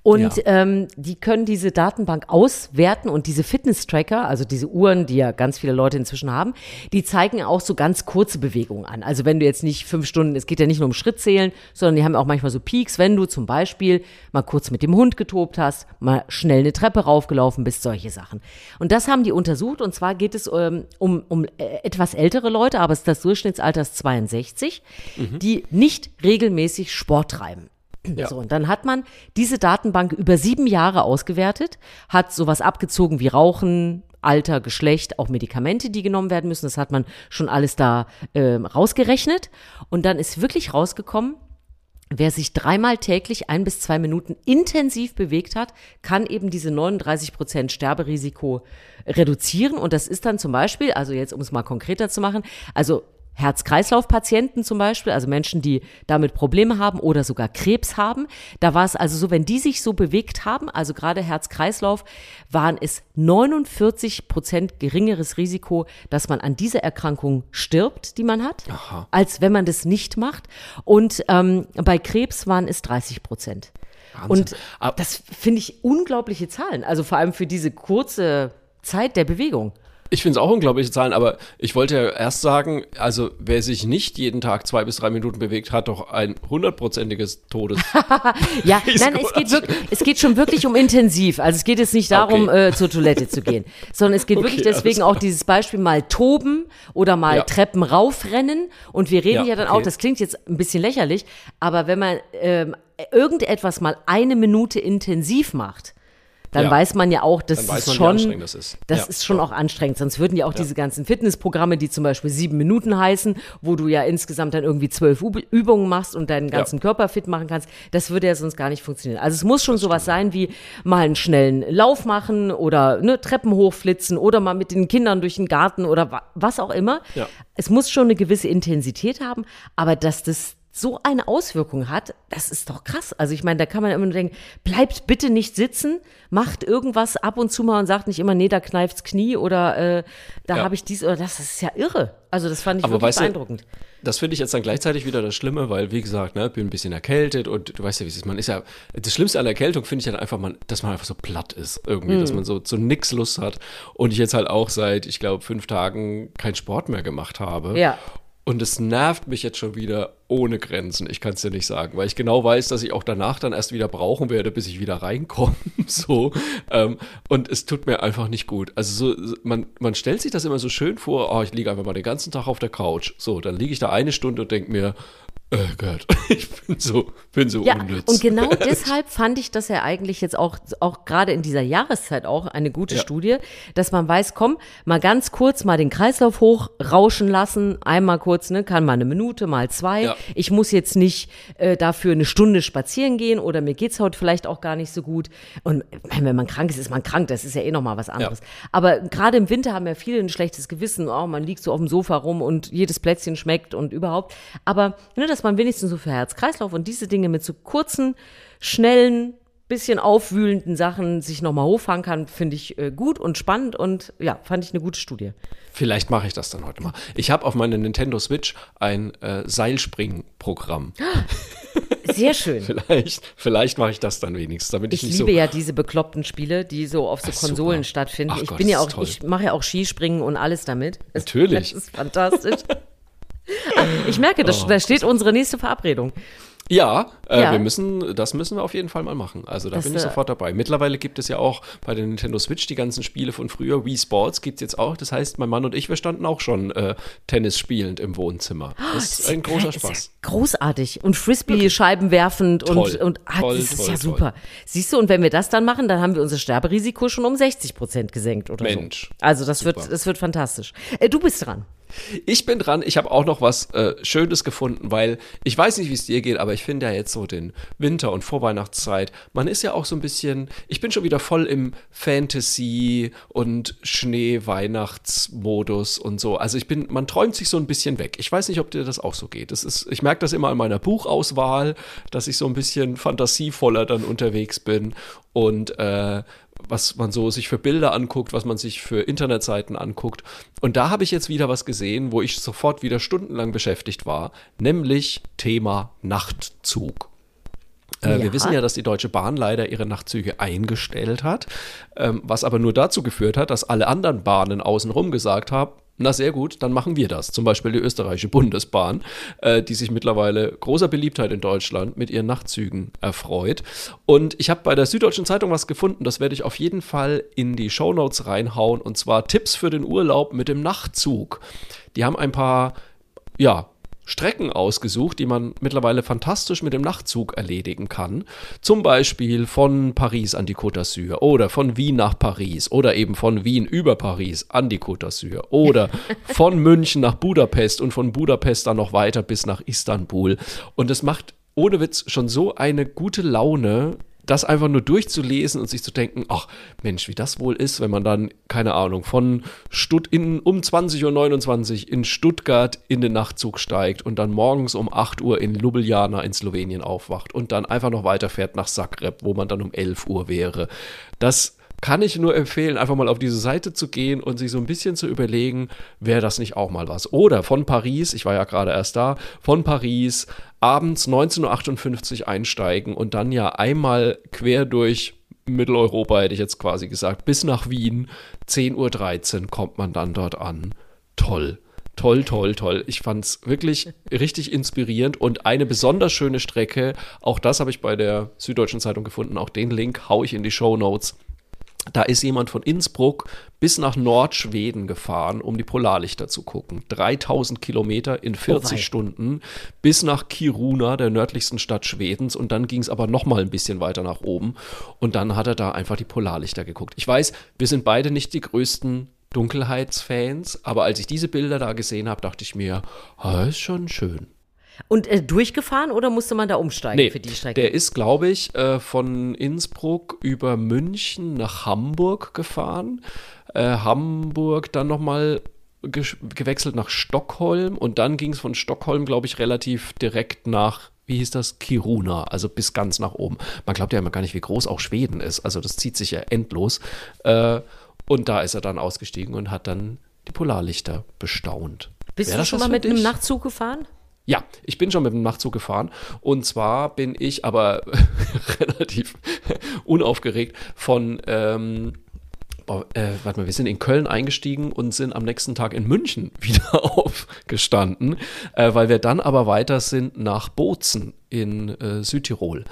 S2: Und
S1: Ja.
S2: ähm, die können diese Datenbank auswerten und diese Fitness-Tracker, also diese Uhren, die ja ganz viele Leute inzwischen haben, die zeigen auch so ganz kurze Bewegungen an. Also wenn du jetzt nicht fünf Stunden, es geht ja nicht nur um Schrittzählen, sondern die haben auch manchmal so Peaks, wenn du zum Beispiel mal kurz mit dem Hund getobt hast, mal schnell eine Treppe raufgelaufen bist, solche Sachen. Und das haben die untersucht und zwar geht es ähm, um, um äh, etwas ältere Leute, aber es ist das Durchschnittsalter ist 62, die nicht regelmäßig Sport treiben.
S1: Ja.
S2: So, und dann hat man diese Datenbank über sieben Jahre ausgewertet, hat sowas abgezogen wie Rauchen, Alter, Geschlecht, auch Medikamente, die genommen werden müssen. Das hat man schon alles da ähm, rausgerechnet. Und dann ist wirklich rausgekommen, Wer sich dreimal täglich ein bis zwei Minuten intensiv bewegt hat, kann eben diese 39 Prozent Sterberisiko reduzieren. Und das ist dann zum Beispiel, also jetzt um es mal konkreter zu machen, also Herz-Kreislauf-Patienten zum Beispiel, also Menschen, die damit Probleme haben oder sogar Krebs haben. Da war es also so, wenn die sich so bewegt haben, also gerade Herz-Kreislauf, waren es 49 Prozent geringeres Risiko, dass man an dieser Erkrankung stirbt, die man hat, als wenn man das nicht macht. Und ähm, bei Krebs waren es 30 Prozent. Und
S1: Aber-
S2: das finde ich unglaubliche Zahlen, also vor allem für diese kurze Zeit der Bewegung.
S1: Ich finde es auch unglaubliche Zahlen, aber ich wollte ja erst sagen, also wer sich nicht jeden Tag zwei bis drei Minuten bewegt, hat doch ein hundertprozentiges Todes.
S2: Ja, nein, es geht, wirklich, es geht schon wirklich um intensiv. Also es geht jetzt nicht darum,
S1: Okay.
S2: äh, zur Toilette zu gehen, sondern es geht
S1: Okay,
S2: wirklich deswegen auch dieses Beispiel mal toben oder mal
S1: Ja.
S2: Treppen raufrennen. Und wir reden
S1: Ja,
S2: ja, dann
S1: okay.
S2: auch, das klingt jetzt ein bisschen lächerlich, aber wenn man ähm, irgendetwas mal eine Minute intensiv macht, dann
S1: Ja.
S2: weiß man ja auch, dass es schon,
S1: anstrengend das ist.
S2: Das
S1: Ja.
S2: ist schon auch anstrengend. Sonst würden ja auch diese ganzen Fitnessprogramme, die zum Beispiel sieben Minuten heißen, wo du ja insgesamt dann irgendwie zwölf Üb- Übungen machst und deinen ganzen Körper fit machen kannst, das würde ja sonst gar nicht funktionieren. Also es muss schon sowas sein wie mal einen schnellen Lauf machen oder ne, Treppen hochflitzen oder mal mit den Kindern durch den Garten oder wa was auch immer. Es muss schon eine gewisse Intensität haben, aber dass das so eine Auswirkung hat, das ist doch krass. Also ich meine, da kann man immer nur denken, bleibt bitte nicht sitzen, macht irgendwas ab und zu mal und sagt nicht immer, nee, da kneift's Knie oder äh, da
S1: Ja.
S2: habe ich dies oder das. Das ist ja irre. Also das fand ich
S1: Aber
S2: wirklich
S1: weißt du,
S2: beeindruckend.
S1: Das finde ich jetzt dann gleichzeitig wieder das Schlimme, weil, wie gesagt, ne, bin ein bisschen erkältet und du weißt ja, wie es ist. Man ist ja, das Schlimmste an der Erkältung finde ich dann einfach, man, dass man einfach so platt ist irgendwie,
S2: Mhm.
S1: dass man so zu nix Lust hat. Und ich jetzt halt auch seit, ich glaube, fünf Tagen keinen Sport mehr gemacht habe.
S2: Ja.
S1: Und es nervt mich jetzt schon wieder ohne Grenzen. Ich kann es dir nicht sagen, weil ich genau weiß, dass ich auch danach dann erst wieder brauchen werde, bis ich wieder reinkomme. so. Ähm, und es tut mir einfach nicht gut. Also so, man, man stellt sich das immer so schön vor, oh, ich liege einfach mal den ganzen Tag auf der Couch. So, dann liege ich da eine Stunde und denke mir, oh Gott, ich bin so, bin so
S2: Ja,
S1: unnütz.
S2: und genau deshalb fand ich das ja eigentlich jetzt auch, auch gerade in dieser Jahreszeit auch eine gute
S1: Ja.
S2: Studie, dass man weiß, komm, mal ganz kurz mal den Kreislauf hochrauschen lassen, einmal kurz, ne, kann mal eine Minute, mal zwei.
S1: Ja.
S2: Ich muss jetzt nicht äh, dafür eine Stunde spazieren gehen oder mir geht's heute vielleicht auch gar nicht so gut. Und meine, wenn man krank ist, ist man krank, das ist ja eh nochmal was anderes. Aber gerade im Winter haben ja viele ein schlechtes Gewissen, oh, man liegt so auf dem Sofa rum und jedes Plätzchen schmeckt und überhaupt. Aber ne, dass man wenigstens so für Herz-Kreislauf und diese Dinge mit so kurzen, schnellen, bisschen aufwühlenden Sachen sich nochmal hochfahren kann, finde ich äh, gut und spannend und ja, fand ich eine gute Studie.
S1: Vielleicht mache ich das dann heute mal. Ich habe auf meiner Nintendo Switch ein äh, Seilspringen-Programm.
S2: Sehr schön.
S1: Vielleicht, vielleicht mache ich das dann wenigstens, damit ich,
S2: Ich
S1: nicht
S2: liebe
S1: so.
S2: ja diese bekloppten Spiele, die so auf so Konsolen
S1: super.
S2: stattfinden.
S1: Ach
S2: ich
S1: Gott,
S2: bin ja auch, ich mache ja auch Skispringen und alles damit.
S1: Natürlich.
S2: Das ist fantastisch. ich merke, das,
S1: Oh,
S2: da steht unsere nächste Verabredung.
S1: Ja, äh,
S2: Ja.
S1: wir müssen, das müssen wir auf jeden Fall mal machen. Also da
S2: Das,
S1: bin ich
S2: äh,
S1: sofort dabei. Mittlerweile gibt es ja auch bei der Nintendo Switch die ganzen Spiele von früher. Wii Sports gibt es jetzt auch. Das heißt, mein Mann und ich, wir standen auch schon äh, Tennis spielend im Wohnzimmer. Das ist ein großer
S2: Ist ja
S1: Spaß.
S2: großartig. Und Frisbee Scheiben werfend und,
S1: Toll,
S2: und ah,
S1: toll,
S2: das ist
S1: toll,
S2: ja super. Siehst du, und wenn wir das dann machen, dann haben wir unser Sterberisiko schon um 60 Prozent gesenkt oder
S1: Mensch,
S2: so. Also das wird,
S1: super.
S2: das wird fantastisch. Äh, du bist dran.
S1: Ich bin dran. Ich habe auch noch was äh, Schönes gefunden, weil ich weiß nicht, wie es dir geht, aber ich finde ja jetzt so den Winter- und Vorweihnachtszeit. Man ist ja auch so ein bisschen. Ich bin schon wieder voll im Fantasy- und Schnee-Weihnachtsmodus und so. Also ich bin, man träumt sich so ein bisschen weg. Ich weiß nicht, ob dir das auch so geht. Das ist, ich merke das immer an meiner Buchauswahl, dass ich so ein bisschen fantasievoller dann unterwegs bin und äh, was man so sich für Bilder anguckt, was man sich für Internetseiten anguckt. Und da habe ich jetzt wieder was gesehen, wo ich sofort wieder stundenlang beschäftigt war, nämlich Thema Nachtzug. Äh,
S2: Ja.
S1: Wir wissen ja, dass die Deutsche Bahn leider ihre Nachtzüge eingestellt hat, ähm, was aber nur dazu geführt hat, dass alle anderen Bahnen außenrum gesagt haben, na sehr gut, dann machen wir das. Zum Beispiel die österreichische Bundesbahn, äh, die sich mittlerweile großer Beliebtheit in Deutschland mit ihren Nachtzügen erfreut. Und ich habe bei der Süddeutschen Zeitung was gefunden, das werde ich auf jeden Fall in die Shownotes reinhauen, und zwar Tipps für den Urlaub mit dem Nachtzug. Die haben ein paar, ja, Strecken ausgesucht, die man mittlerweile fantastisch mit dem Nachtzug erledigen kann. Zum Beispiel von Paris an die Côte d'Azur oder von Wien nach Paris oder eben von Wien über Paris an die Côte d'Azur oder von München nach Budapest und von Budapest dann noch weiter bis nach Istanbul. Und es macht ohne Witz schon so eine gute Laune, das einfach nur durchzulesen und sich zu denken, ach Mensch, wie das wohl ist, wenn man dann, keine Ahnung, von Stutt in, um 20.29 Uhr in Stuttgart in den Nachtzug steigt und dann morgens um 8 Uhr in Ljubljana in Slowenien aufwacht und dann einfach noch weiterfährt nach Zagreb, wo man dann um 11 Uhr wäre. Das kann ich nur empfehlen, einfach mal auf diese Seite zu gehen und sich so ein bisschen zu überlegen, wäre das nicht auch mal was. Oder von Paris, ich war ja gerade erst da, von Paris abends 19.58 Uhr einsteigen und dann ja einmal quer durch Mitteleuropa, hätte ich jetzt quasi gesagt, bis nach Wien, 10.13 Uhr kommt man dann dort an. Toll. Toll, toll, toll. Ich fand es wirklich richtig inspirierend und eine besonders schöne Strecke. Auch das habe ich bei der Süddeutschen Zeitung gefunden. Auch den Link haue ich in die Show Notes. Da ist jemand von Innsbruck bis nach Nordschweden gefahren, um die Polarlichter zu gucken. 3000 Kilometer in 40
S2: wei.
S1: Stunden bis nach Kiruna, der nördlichsten Stadt Schwedens. Und dann ging es aber noch mal ein bisschen weiter nach oben. Und dann hat er da einfach die Polarlichter geguckt. Ich weiß, wir sind beide nicht die größten Dunkelheitsfans, aber als ich diese Bilder da gesehen habe, dachte ich mir, ah, ist schon schön.
S2: Und äh, durchgefahren oder musste man da umsteigen
S1: Nee,
S2: für die Strecke?
S1: der ist, glaube ich, äh, von Innsbruck über München nach Hamburg gefahren. Äh, Hamburg dann nochmal gewechselt nach Stockholm und dann ging es von Stockholm, glaube ich, relativ direkt nach, wie hieß das, Kiruna, also bis ganz nach oben. Man glaubt ja immer gar nicht, wie groß auch Schweden ist, also das zieht sich ja endlos. Äh, und da ist er dann ausgestiegen und hat dann die Polarlichter bestaunt.
S2: Bist
S1: Wär
S2: du schon mal mit einem
S1: dich?
S2: Nachtzug gefahren?
S1: Ja, ich bin schon mit dem Nachtzug gefahren. Und zwar bin ich aber relativ unaufgeregt von, ähm, äh, warte mal, wir sind in Köln eingestiegen und sind am nächsten Tag in München wieder aufgestanden, äh, weil wir dann aber weiter sind nach Bozen in äh, Südtirol.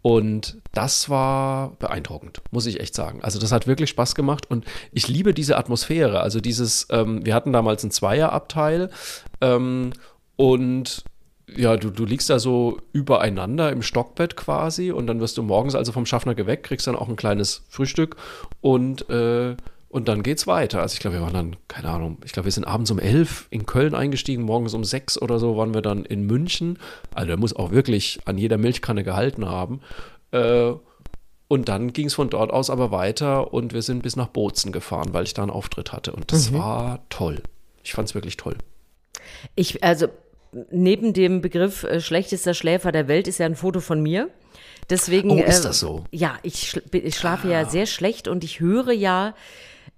S1: Und das war beeindruckend, muss ich echt sagen. Also das hat wirklich Spaß gemacht und ich liebe diese Atmosphäre. Also dieses, ähm, wir hatten damals einen Zweierabteil ähm, und ja, du, du liegst da so übereinander im Stockbett quasi und dann wirst du morgens also vom Schaffner geweckt, kriegst dann auch ein kleines Frühstück und, äh, und dann geht's weiter. Also ich glaube, wir waren dann, keine Ahnung, ich glaube, wir sind abends um elf in Köln eingestiegen, morgens um sechs oder so waren wir dann in München. Also der muss auch wirklich an jeder Milchkanne gehalten haben. Äh, und dann ging es von dort aus aber weiter und wir sind bis nach Bozen gefahren, weil ich da einen Auftritt hatte. Und das war toll. Ich fand es wirklich toll.
S2: Ich, also neben dem Begriff äh, schlechtester Schläfer der Welt ist ja ein Foto von mir. Deswegen.
S1: Oh, ist
S2: äh,
S1: das so?
S2: Ja, ich, schl- ich schlafe ja sehr schlecht und ich höre ja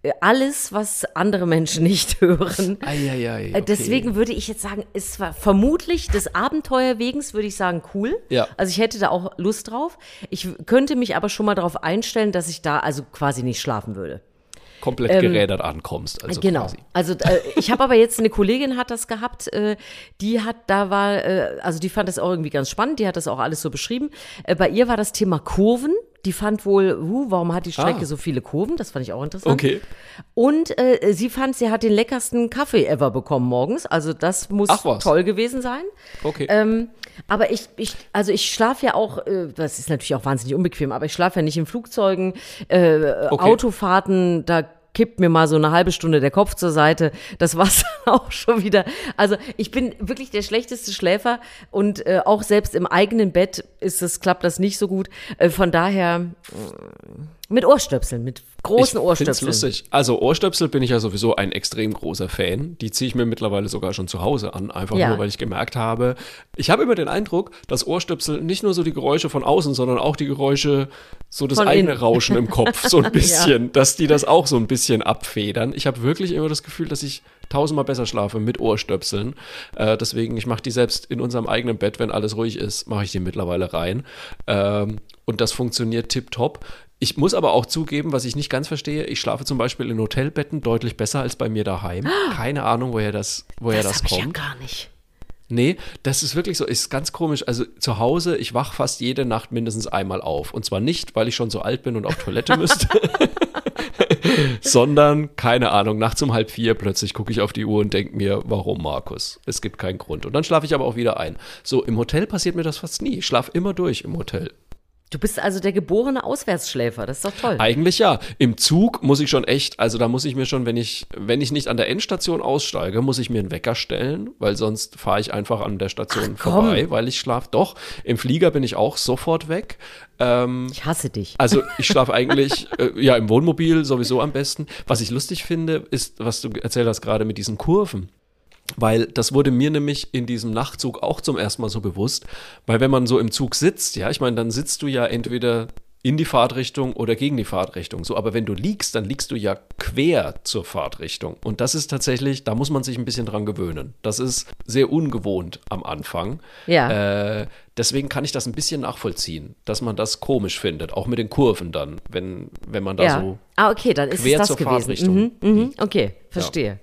S2: äh, alles, was andere Menschen nicht hören.
S1: Eieiei,
S2: Äh, Deswegen würde ich jetzt sagen, es war vermutlich des Abenteuerwegens, würde ich sagen, cool.
S1: Ja.
S2: Also ich hätte da auch Lust drauf. Ich könnte mich aber schon mal darauf einstellen, dass ich da also quasi nicht schlafen würde.
S1: Komplett
S2: Ähm,
S1: gerädert ankommst. Also
S2: genau.
S1: quasi.
S2: Also äh, ich habe aber jetzt eine Kollegin hat das gehabt, äh, die hat da war, äh, also die fand das auch irgendwie ganz spannend, die hat das auch alles so beschrieben. Äh, bei ihr war das Thema Kurven. Die fand wohl, uh, warum hat die Strecke
S1: Ah.
S2: so viele Kurven? Das fand ich auch interessant.
S1: Okay.
S2: Und äh, sie fand, sie hat den leckersten Kaffee ever bekommen morgens. Also das muss toll gewesen sein.
S1: Okay.
S2: Ähm, aber ich, ich, also ich schlafe ja auch, äh, das ist natürlich auch wahnsinnig unbequem, aber ich schlafe ja nicht in Flugzeugen, äh,
S1: Okay.
S2: Autofahrten, da kippt mir mal so eine halbe Stunde der Kopf zur Seite. Das war's auch schon wieder. Also ich bin wirklich der schlechteste Schläfer und äh, auch selbst im eigenen Bett ist es, klappt das nicht so gut. Äh, von daher äh, mit Ohrstöpseln, mit großen
S1: ich
S2: Ohrstöpseln.
S1: lustig. Also Ohrstöpsel bin ich ja sowieso ein extrem großer Fan. Die ziehe ich mir mittlerweile sogar schon zu Hause an, einfach
S2: Ja.
S1: nur, weil ich gemerkt habe, ich habe immer den Eindruck, dass Ohrstöpsel nicht nur so die Geräusche von außen, sondern auch die Geräusche, so das
S2: Von
S1: eigene
S2: innen.
S1: Rauschen im Kopf, so ein bisschen, dass die das auch so ein bisschen abfedern. Ich habe wirklich immer das Gefühl, dass ich tausendmal besser schlafe mit Ohrstöpseln. Äh, deswegen, ich mache die selbst in unserem eigenen Bett, wenn alles ruhig ist, mache ich die mittlerweile rein. Ähm, und das funktioniert tipptopp. Ich muss aber auch zugeben, was ich nicht ganz verstehe, ich schlafe zum Beispiel in Hotelbetten deutlich besser als bei mir daheim. Keine Ahnung, woher das, woher das,
S2: das hab ich ja
S1: kommt.
S2: gar nicht.
S1: Nee, das ist wirklich so, ist ganz komisch. Also zu Hause, ich wach fast jede Nacht mindestens einmal auf. Und zwar nicht, weil ich schon so alt bin und auf Toilette müsste, sondern, keine Ahnung, nachts um halb vier plötzlich gucke ich auf die Uhr und denke mir, warum, Markus? Es gibt keinen Grund. Und dann schlafe ich aber auch wieder ein. So, im Hotel passiert mir das fast nie. Ich schlafe immer durch im Hotel.
S2: Du bist also der geborene Auswärtsschläfer, das ist doch toll.
S1: Eigentlich ja. Im Zug muss ich schon echt, also da muss ich mir schon, wenn ich, wenn ich nicht an der Endstation aussteige, muss ich mir einen Wecker stellen, weil sonst fahre ich einfach an der Station
S2: komm.
S1: vorbei, weil ich schlafe. Doch, im Flieger bin ich auch sofort weg. Ähm,
S2: Ich hasse dich.
S1: also ich schlafe eigentlich, äh, ja, im Wohnmobil sowieso am besten. Was ich lustig finde, ist, was du erzählt hast gerade mit diesen Kurven. Weil das wurde mir nämlich in diesem Nachtzug auch zum ersten Mal so bewusst, weil wenn man so im Zug sitzt, ja, ich meine, dann sitzt du ja entweder in die Fahrtrichtung oder gegen die Fahrtrichtung. So, aber wenn du liegst, dann liegst du ja quer zur Fahrtrichtung. Und das ist tatsächlich, da muss man sich ein bisschen dran gewöhnen. Das ist sehr ungewohnt am Anfang.
S2: Ja.
S1: Äh, deswegen kann ich das ein bisschen nachvollziehen, dass man das komisch findet, auch mit den Kurven dann, wenn, wenn man da
S2: ja.
S1: so.
S2: ah, okay, dann ist
S1: quer
S2: das
S1: zur
S2: gewesen.
S1: Fahrtrichtung
S2: Mhm, mhm, okay, verstehe.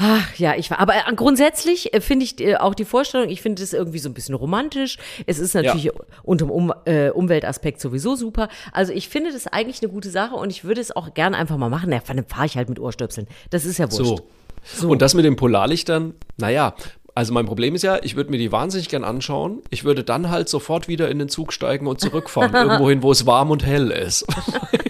S2: Ach ja, ich war, aber äh, grundsätzlich äh, finde ich äh, auch die Vorstellung, ich finde es irgendwie so ein bisschen romantisch. Es ist natürlich unter dem um, äh, Umweltaspekt sowieso super. Also ich finde das eigentlich eine gute Sache und ich würde es auch gerne einfach mal machen. Ja, dann fahre ich halt mit Ohrstöpseln. Das ist ja wurscht.
S1: So. Und das mit den Polarlichtern, naja, also mein Problem ist ja, ich würde mir die wahnsinnig gern anschauen. Ich würde dann halt sofort wieder in den Zug steigen und zurückfahren, irgendwo hin, wo es warm und hell ist.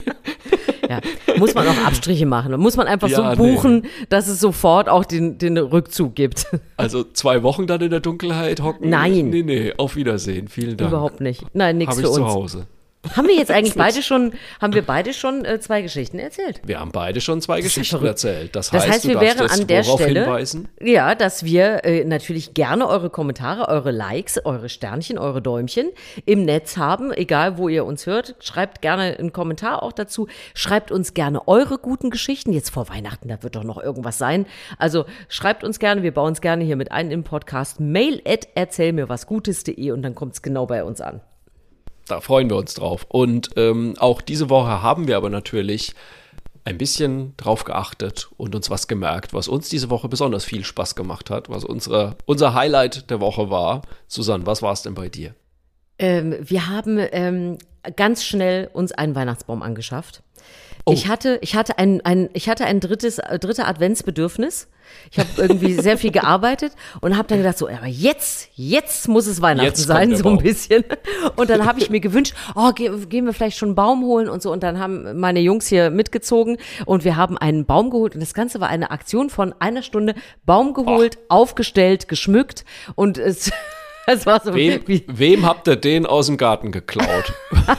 S2: Ja. Muss man auch Abstriche machen. Muss man einfach
S1: Ja,
S2: so buchen, dass es sofort auch den, den Rückzug gibt.
S1: Also zwei Wochen dann in der Dunkelheit hocken?
S2: Nein.
S1: Nee, nee, auf Wiedersehen. Vielen Dank.
S2: Überhaupt nicht. Nein, nichts
S1: Habe ich
S2: für
S1: zu
S2: uns.
S1: Hause.
S2: Haben wir jetzt eigentlich beide schon, haben wir beide schon äh, zwei Geschichten erzählt?
S1: Wir haben beide schon zwei Geschichten erzählt. Das,
S2: Das
S1: heißt,
S2: heißt, wir wären an der Stelle,
S1: hinweisen?
S2: ja, dass wir äh, natürlich gerne eure Kommentare, eure Likes, eure Sternchen, eure Däumchen im Netz haben, egal wo ihr uns hört. Schreibt gerne einen Kommentar auch dazu. Schreibt uns gerne eure guten Geschichten. Jetzt vor Weihnachten, da wird doch noch irgendwas sein. Also schreibt uns gerne, wir bauen es gerne hier mit ein im Podcast. Mail at erzählmirwasgutes.de und dann kommt es genau bei uns an.
S1: Da freuen wir uns drauf. Und ähm, auch diese Woche haben wir aber natürlich ein bisschen drauf geachtet und uns was gemerkt, was uns diese Woche besonders viel Spaß gemacht hat, was unsere, unser Highlight der Woche war. Susanne, was war es denn bei dir?
S2: Ähm, wir haben ähm, ganz schnell uns einen Weihnachtsbaum angeschafft.
S1: Oh.
S2: Ich hatte, ich hatte ein, ein, ich hatte ein drittes, äh, dritte Adventsbedürfnis. Ich habe irgendwie sehr viel gearbeitet und habe dann gedacht, so, aber jetzt, jetzt muss es Weihnachten
S1: Jetzt
S2: sein, so ein bisschen. Und dann habe ich mir gewünscht, oh, ge gehen wir vielleicht schon einen Baum holen und so. Und dann haben meine Jungs hier mitgezogen und wir haben einen Baum geholt. Und das Ganze war eine Aktion von einer Stunde. Baum geholt, aufgestellt, geschmückt und es, es war so
S1: Wem,
S2: wie,
S1: wem habt ihr den aus dem Garten geklaut?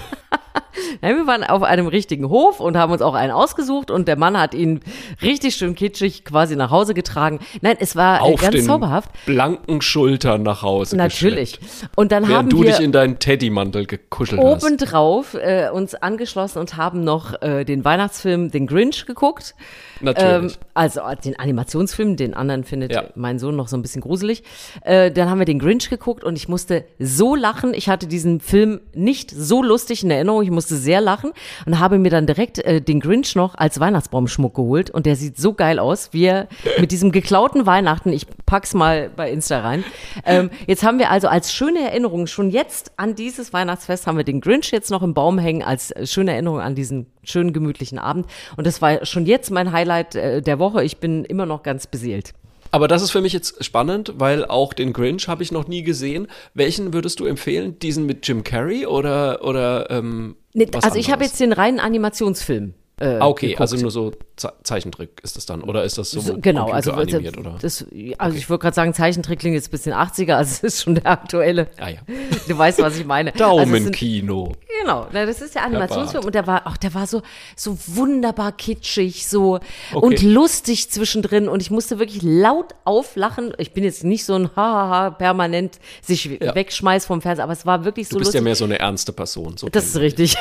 S2: Nein, wir waren auf einem richtigen Hof und haben uns auch einen ausgesucht und der Mann hat ihn richtig schön kitschig quasi nach Hause getragen. Nein, es war äh,
S1: Auf
S2: ganz
S1: den
S2: zauberhaft.
S1: blanken Schultern nach Hause
S2: Natürlich. Und dann haben
S1: Während du
S2: wir
S1: dich in deinen Teddymantel gekuschelt hast.
S2: obendrauf äh, uns angeschlossen und haben noch äh, den Weihnachtsfilm Den Grinch geguckt.
S1: Natürlich.
S2: Ähm, also äh, den Animationsfilm, den anderen findet
S1: Ja.
S2: mein Sohn noch so ein bisschen gruselig. Äh, dann haben wir den Grinch geguckt und ich musste so lachen. Ich hatte diesen Film nicht so lustig in Erinnerung. Ich musste musste sehr lachen und habe mir dann direkt äh, den Grinch noch als Weihnachtsbaumschmuck geholt und der sieht so geil aus, wie er mit diesem geklauten Weihnachten, ich pack's mal bei Insta rein. Ähm, jetzt haben wir also als schöne Erinnerung schon jetzt an dieses Weihnachtsfest haben wir den Grinch jetzt noch im Baum hängen als äh, schöne Erinnerung an diesen schönen gemütlichen Abend und das war schon jetzt mein Highlight äh, der Woche. Ich bin immer noch ganz beseelt.
S1: Aber das ist für mich jetzt spannend, weil auch den Grinch habe ich noch nie gesehen. Welchen würdest du empfehlen? Diesen mit Jim Carrey oder, oder ähm,
S2: nee, Also ich habe jetzt den reinen Animationsfilm
S1: äh, ah, okay, geguckt. also nur so Ze Zeichentrick ist das dann oder ist das so,
S2: so genau, also animiert oder? Das, also okay. ich würde gerade sagen, Zeichentrick klingt jetzt ein bisschen 80er, also es ist schon der aktuelle. Ah, ja. Du weißt, was ich meine.
S1: Daumenkino. Also
S2: genau, das ist der Animationsfilm und der war auch, der war so so wunderbar kitschig, so okay. und lustig zwischendrin und ich musste wirklich laut auflachen. Ich bin jetzt nicht so ein Hahaha permanent sich ja. wegschmeiß vom Fernseher, aber es war wirklich so
S1: Du bist
S2: lustig.
S1: ja mehr so eine ernste Person. So
S2: das ist richtig.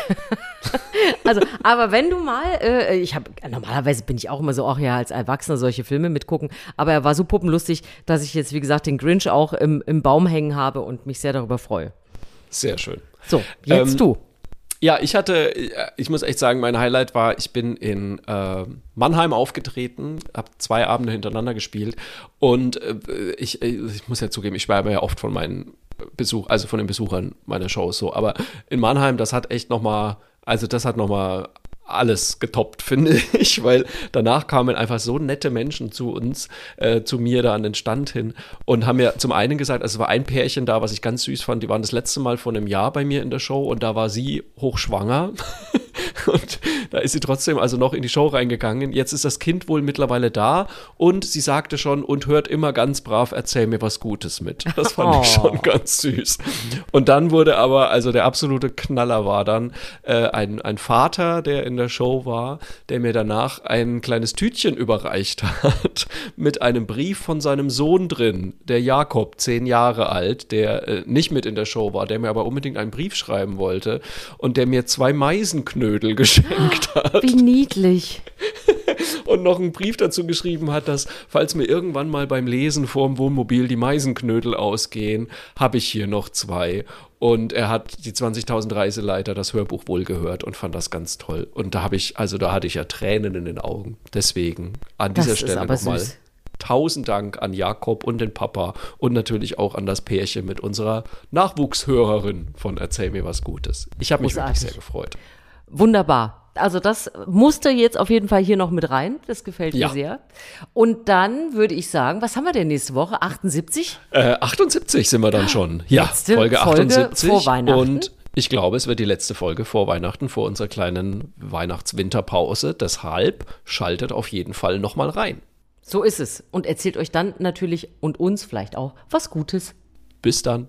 S2: also, aber wenn du mal, äh, ich habe normalerweise bin ich auch immer so, ach ja, als Erwachsener solche Filme mitgucken, aber er war so puppenlustig, dass ich jetzt, wie gesagt, den Grinch auch im, im Baum hängen habe und mich sehr darüber freue.
S1: Sehr schön.
S2: So, jetzt ähm, du.
S1: Ja, ich hatte, ich muss echt sagen, mein Highlight war, ich bin in äh, Mannheim aufgetreten, habe zwei Abende hintereinander gespielt und äh, ich, ich muss ja zugeben, ich schwärme ja oft von meinen Besuch, also von den Besuchern meiner Shows so, aber in Mannheim, das hat echt noch mal also das hat nochmal alles getoppt, finde ich, weil danach kamen einfach so nette Menschen zu uns, äh, zu mir da an den Stand hin und haben mir zum einen gesagt, also es war ein Pärchen da, was ich ganz süß fand, die waren das letzte Mal vor einem Jahr bei mir in der Show und da war sie hochschwanger und da ist sie trotzdem also noch in die Show reingegangen. Jetzt ist das Kind wohl mittlerweile da und sie sagte schon und hört immer ganz brav, erzähl mir was Gutes mit. Das fand oh. ich schon ganz süß. Und dann wurde aber, also der absolute Knaller war dann äh, ein, ein Vater, der in der Show war, der mir danach ein kleines Tütchen überreicht hat mit einem Brief von seinem Sohn drin, der Jakob, zehn Jahre alt, der äh, nicht mit in der Show war, der mir aber unbedingt einen Brief schreiben wollte und der mir zwei Meisenknödel geschenkt hat.
S2: Wie niedlich.
S1: und noch einen Brief dazu geschrieben hat, dass, falls mir irgendwann mal beim Lesen vorm Wohnmobil die Meisenknödel ausgehen, habe ich hier noch zwei. Und er hat die 20.000 Reiseleiter das Hörbuch wohl gehört und fand das ganz toll. Und da habe ich, also da hatte ich ja Tränen in den Augen. Deswegen an dieser das Stelle nochmal tausend Dank an Jakob und den Papa und natürlich auch an das Pärchen mit unserer Nachwuchshörerin von Erzähl mir was Gutes. Ich habe mich wirklich sehr gefreut.
S2: Wunderbar. Also das musste jetzt auf jeden Fall hier noch mit rein. Das gefällt mir ja. sehr. Und dann würde ich sagen, was haben wir denn nächste Woche? 78?
S1: Äh, 78 sind wir dann schon. Ja, Letzte Folge 78.
S2: vor Weihnachten.
S1: Und ich glaube, es wird die letzte Folge vor Weihnachten, vor unserer kleinen Weihnachts-Winterpause. Deshalb schaltet auf jeden Fall nochmal rein.
S2: So ist es. Und erzählt euch dann natürlich und uns vielleicht auch was Gutes.
S1: Bis dann.